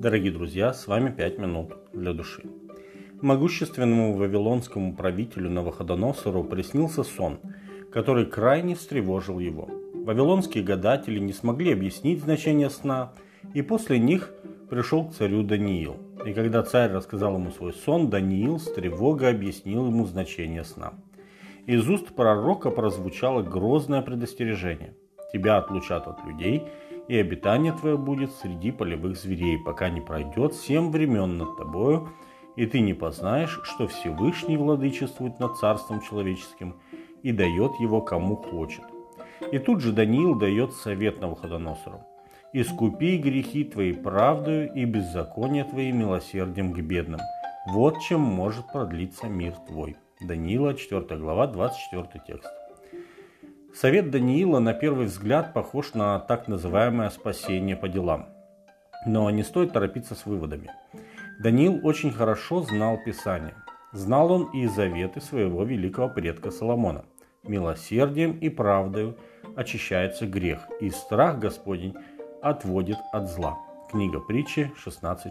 Дорогие друзья, с вами «Пять минут для души». Могущественному вавилонскому правителю Навуходоносору приснился сон, который крайне встревожил его. Вавилонские гадатели не смогли объяснить значение сна, и после них пришел к царю Даниил. И когда царь рассказал ему свой сон, Даниил с тревогой объяснил ему значение сна. Из уст пророка прозвучало грозное предостережение. «Тебя отлучат от людей, и обитание твое будет среди полевых зверей, пока не пройдет семь времен над тобою, и ты не познаешь, что Всевышний владычествует над царством человеческим и дает его кому хочет. И тут же Даниил дает совет Навуходоносору. «Искупи грехи твои правдою и беззаконие твои милосердием к бедным. Вот чем может продлиться мир твой». Даниила, 4 глава, 24 текст. Совет Даниила на первый взгляд похож на так называемое спасение по делам. Но не стоит торопиться с выводами. Даниил очень хорошо знал Писание. Знал он и заветы своего великого предка Соломона. Милосердием и правдою очищается грех, и страх Господень отводит от зла. Книга притчи 16.6.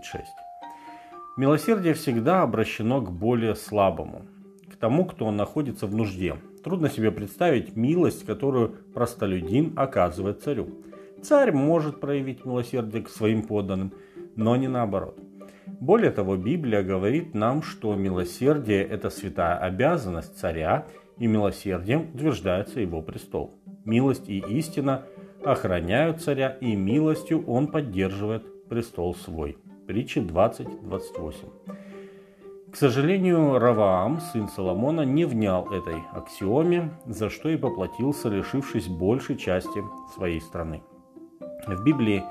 Милосердие всегда обращено к более слабому, к тому, кто находится в нужде, Трудно себе представить милость, которую простолюдин оказывает царю. Царь может проявить милосердие к своим подданным, но не наоборот. Более того, Библия говорит нам, что милосердие – это святая обязанность царя, и милосердием утверждается его престол. Милость и истина охраняют царя, и милостью он поддерживает престол свой. Притча 20.28. К сожалению, Раваам, сын Соломона, не внял этой аксиоме, за что и поплатился, лишившись большей части своей страны. В Библии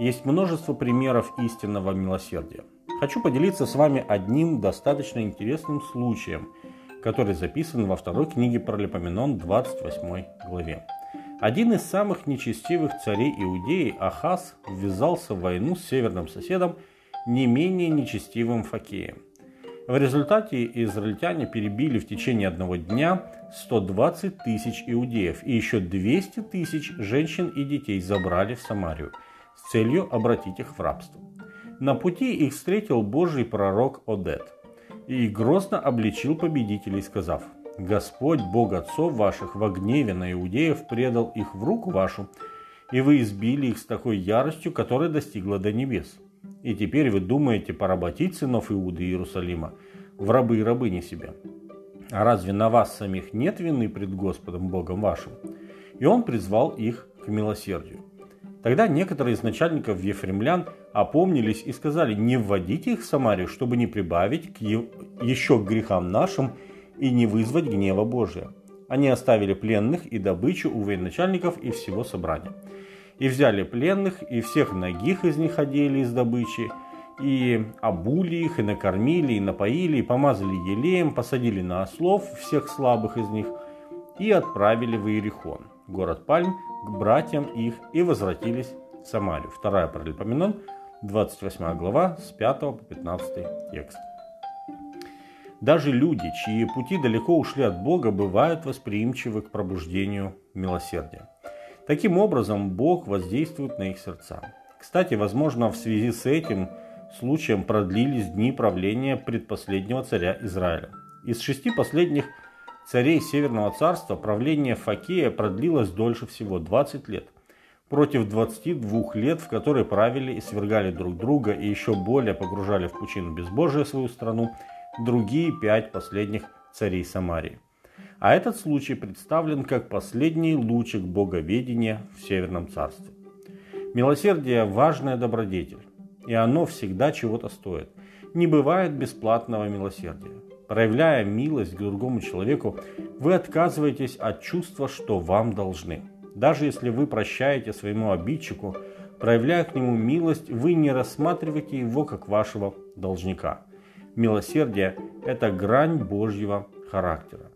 есть множество примеров истинного милосердия. Хочу поделиться с вами одним достаточно интересным случаем, который записан во второй книге Паралипоменон 28 главе. Один из самых нечестивых царей Иудеи, Ахаз, ввязался в войну с северным соседом, не менее нечестивым Факеем – в результате израильтяне перебили в течение одного дня 120 тысяч иудеев и еще 200 тысяч женщин и детей забрали в Самарию с целью обратить их в рабство. На пути их встретил Божий пророк Одет и грозно обличил победителей, сказав, «Господь, Бог отцов ваших, во гневе на иудеев предал их в руку вашу, и вы избили их с такой яростью, которая достигла до небес. И теперь вы думаете поработить сынов Иуды и Иерусалима в рабы и рабыни себя. А разве на вас самих нет вины пред Господом Богом вашим? И он призвал их к милосердию. Тогда некоторые из начальников ефремлян опомнились и сказали, не вводите их в Самарию, чтобы не прибавить к еще к грехам нашим и не вызвать гнева Божия. Они оставили пленных и добычу у военачальников и всего собрания. И взяли пленных, и всех ногих из них одели из добычи, и обули их, и накормили, и напоили, и помазали елеем, посадили на ослов всех слабых из них, и отправили в Иерихон, город Пальм, к братьям их, и возвратились в Самарию. Вторая Паралипоменон, 28 глава, с 5 по 15 текст. Даже люди, чьи пути далеко ушли от Бога, бывают восприимчивы к пробуждению милосердия. Таким образом, Бог воздействует на их сердца. Кстати, возможно, в связи с этим случаем продлились дни правления предпоследнего царя Израиля. Из шести последних царей Северного царства правление Факея продлилось дольше всего 20 лет, против 22 лет, в которые правили и свергали друг друга и еще более погружали в пучину безбожия свою страну другие пять последних царей Самарии. А этот случай представлен как последний лучик боговедения в Северном Царстве. Милосердие – важная добродетель, и оно всегда чего-то стоит. Не бывает бесплатного милосердия. Проявляя милость к другому человеку, вы отказываетесь от чувства, что вам должны. Даже если вы прощаете своему обидчику, проявляя к нему милость, вы не рассматриваете его как вашего должника. Милосердие – это грань Божьего характера.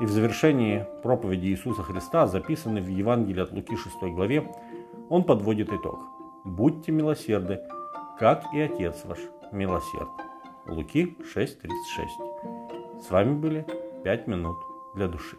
И в завершении проповеди Иисуса Христа, записанной в Евангелии от Луки 6 главе, он подводит итог. «Будьте милосерды, как и Отец ваш милосерд». Луки 6.36. С вами были 5 минут для души.